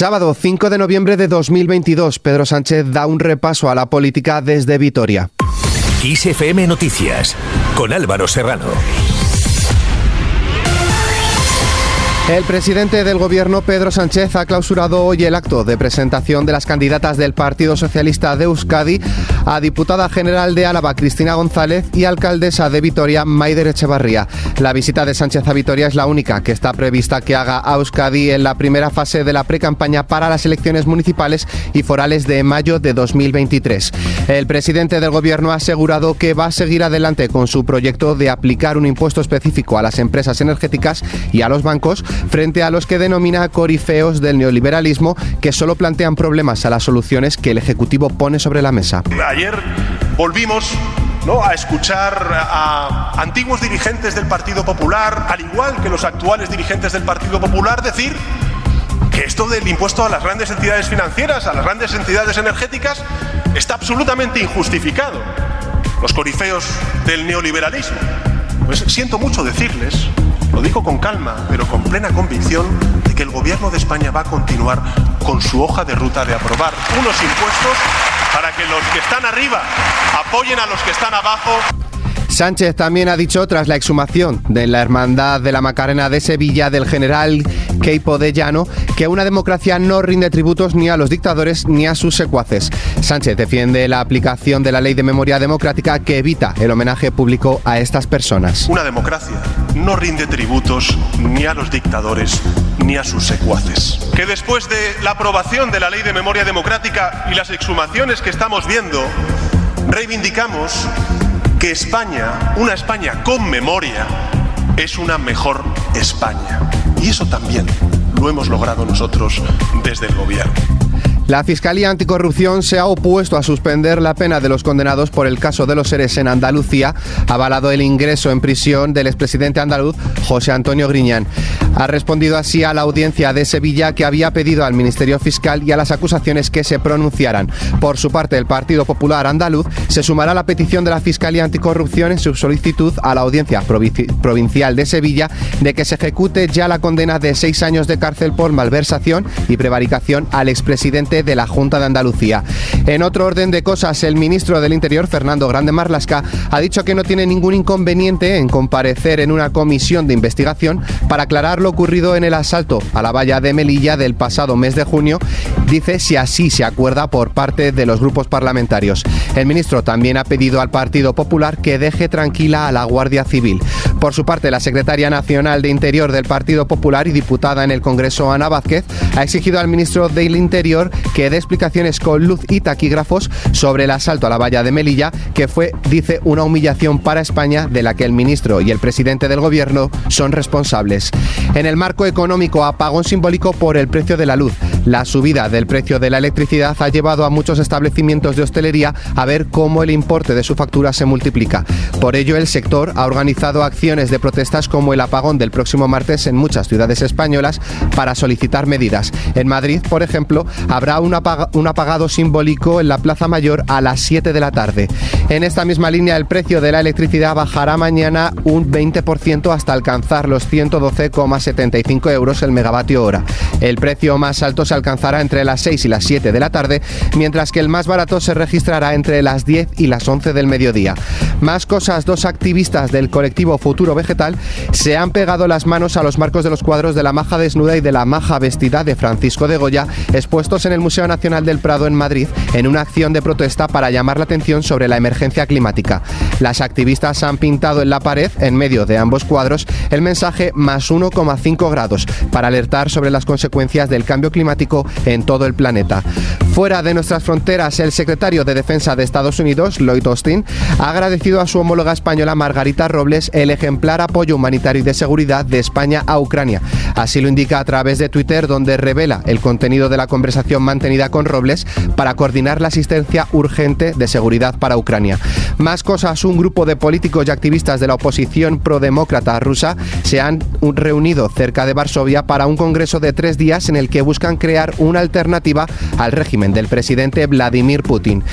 Sábado 5 de noviembre de 2022, Pedro Sánchez da un repaso a la política desde Vitoria. XFM Noticias, con Álvaro Serrano. El presidente del gobierno, Pedro Sánchez, ha clausurado hoy el acto de presentación de las candidatas del Partido Socialista de Euskadi a diputada general de Álava, Cristina González, y alcaldesa de Vitoria, Maider Echevarría. La visita de Sánchez a Vitoria es la única que está prevista que haga a Euskadi en la primera fase de la precampaña para las elecciones municipales y forales de mayo de 2023. El presidente del gobierno ha asegurado que va a seguir adelante con su proyecto de aplicar un impuesto específico a las empresas energéticas y a los bancos frente a los que denomina corifeos del neoliberalismo que solo plantean problemas a las soluciones que el Ejecutivo pone sobre la mesa. Ayer volvimos ¿no? a escuchar a antiguos dirigentes del Partido Popular, al igual que los actuales dirigentes del Partido Popular, decir que esto del impuesto a las grandes entidades financieras, a las grandes entidades energéticas, está absolutamente injustificado. Los corifeos del neoliberalismo. Pues siento mucho decirles lo digo con calma, pero con plena convicción de que el Gobierno de España va a continuar con su hoja de ruta de aprobar unos impuestos para que los que están arriba apoyen a los que están abajo. Sánchez también ha dicho, tras la exhumación de la Hermandad de la Macarena de Sevilla del general Keipo de Llano, que una democracia no rinde tributos ni a los dictadores ni a sus secuaces. Sánchez defiende la aplicación de la ley de memoria democrática que evita el homenaje público a estas personas. Una democracia no rinde tributos ni a los dictadores ni a sus secuaces. Que después de la aprobación de la ley de memoria democrática y las exhumaciones que estamos viendo, reivindicamos que España, una España con memoria, es una mejor España. Y eso también lo hemos logrado nosotros desde el gobierno. La Fiscalía Anticorrupción se ha opuesto a suspender la pena de los condenados por el caso de los seres en Andalucía, avalado el ingreso en prisión del expresidente andaluz José Antonio Griñán. Ha respondido así a la audiencia de Sevilla que había pedido al Ministerio Fiscal y a las acusaciones que se pronunciaran. Por su parte, el Partido Popular Andaluz se sumará a la petición de la Fiscalía Anticorrupción en su solicitud a la audiencia provincial de Sevilla de que se ejecute ya la condena de seis años de cárcel por malversación y prevaricación al expresidente de la Junta de Andalucía. En otro orden de cosas, el ministro del Interior, Fernando Grande Marlasca, ha dicho que no tiene ningún inconveniente en comparecer en una comisión de investigación para aclarar lo ocurrido en el asalto a la valla de Melilla del pasado mes de junio, dice si así se acuerda por parte de los grupos parlamentarios. El ministro también ha pedido al Partido Popular que deje tranquila a la Guardia Civil. Por su parte, la secretaria nacional de Interior del Partido Popular y diputada en el Congreso, Ana Vázquez, ha exigido al ministro del Interior que dé explicaciones con luz y taquígrafos sobre el asalto a la valla de Melilla, que fue, dice, una humillación para España de la que el ministro y el presidente del gobierno son responsables. En el marco económico, apagón simbólico por el precio de la luz. La subida del precio de la electricidad ha llevado a muchos establecimientos de hostelería a ver cómo el importe de su factura se multiplica. Por ello, el sector ha organizado acciones de protestas como el apagón del próximo martes en muchas ciudades españolas para solicitar medidas. En Madrid, por ejemplo, habrá un, apagado simbólico en la Plaza Mayor a las 7 de la tarde. En esta misma línea, el precio de la electricidad bajará mañana un 20% hasta alcanzar los 112,75 euros el megavatio hora. El precio más alto se alcanzará entre las 6 y las 7 de la tarde, mientras que el más barato se registrará entre las 10 y las 11 del mediodía. Más cosas, dos activistas del colectivo Futuro Vegetal se han pegado las manos a los marcos de los cuadros de la maja desnuda y de la maja vestida de Francisco de Goya expuestos en el Museo Nacional del Prado en Madrid en una acción de protesta para llamar la atención sobre la emergencia climática. Las activistas han pintado en la pared, en medio de ambos cuadros, el mensaje más 1,5 grados para alertar sobre las consecuencias del cambio climático en todo el planeta. Fuera de nuestras fronteras, el secretario de Defensa de Estados Unidos, Lloyd Austin, ha agradecido a su homóloga española Margarita Robles el ejemplar apoyo humanitario y de seguridad de España a Ucrania. Así lo indica a través de Twitter, donde revela el contenido de la conversación mantenida con Robles para coordinar la asistencia urgente de seguridad para Ucrania. Más cosas, un grupo de políticos y activistas de la oposición prodemócrata rusa se han reunido cerca de Varsovia para un congreso de tres días en el que buscan crear crear una alternativa al régimen del presidente Vladimir Putin.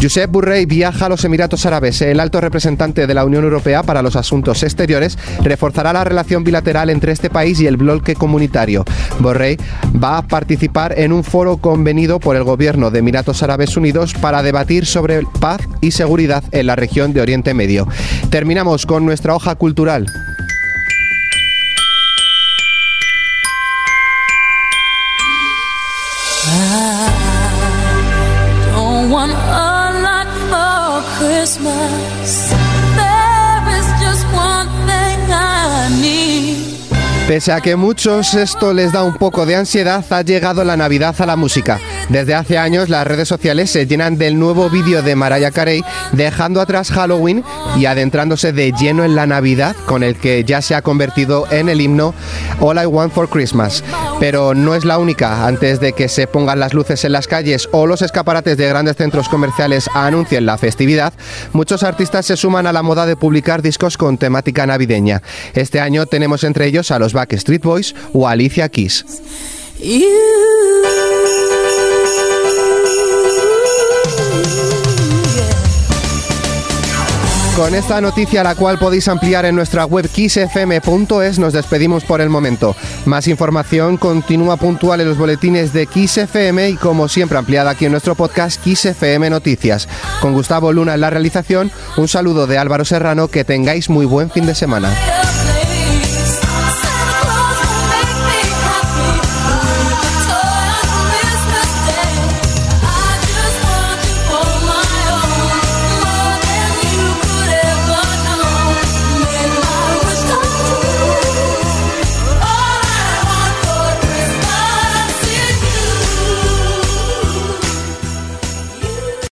Josep Burrell viaja a los Emiratos Árabes. El alto representante de la Unión Europea para los Asuntos Exteriores reforzará la relación bilateral entre este país y el bloque comunitario. Borrell va a participar en un foro convenido por el gobierno de Emiratos Árabes Unidos para debatir sobre paz y seguridad en la región de Oriente Medio. Terminamos con nuestra hoja cultural. Pese a que muchos esto les da un poco de ansiedad, ha llegado la Navidad a la música. Desde hace años las redes sociales se llenan del nuevo vídeo de Mariah Carey dejando atrás Halloween y adentrándose de lleno en la Navidad con el que ya se ha convertido en el himno All I Want for Christmas. Pero no es la única. Antes de que se pongan las luces en las calles o los escaparates de grandes centros comerciales anuncien la festividad, muchos artistas se suman a la moda de publicar discos con temática navideña. Este año tenemos entre ellos a los Backstreet Boys o Alicia Keys. Con esta noticia, la cual podéis ampliar en nuestra web kissfm.es, nos despedimos por el momento. Más información continúa puntual en los boletines de Kiss FM y como siempre ampliada aquí en nuestro podcast Kiss FM Noticias. Con Gustavo Luna en la realización, un saludo de Álvaro Serrano, que tengáis muy buen fin de semana.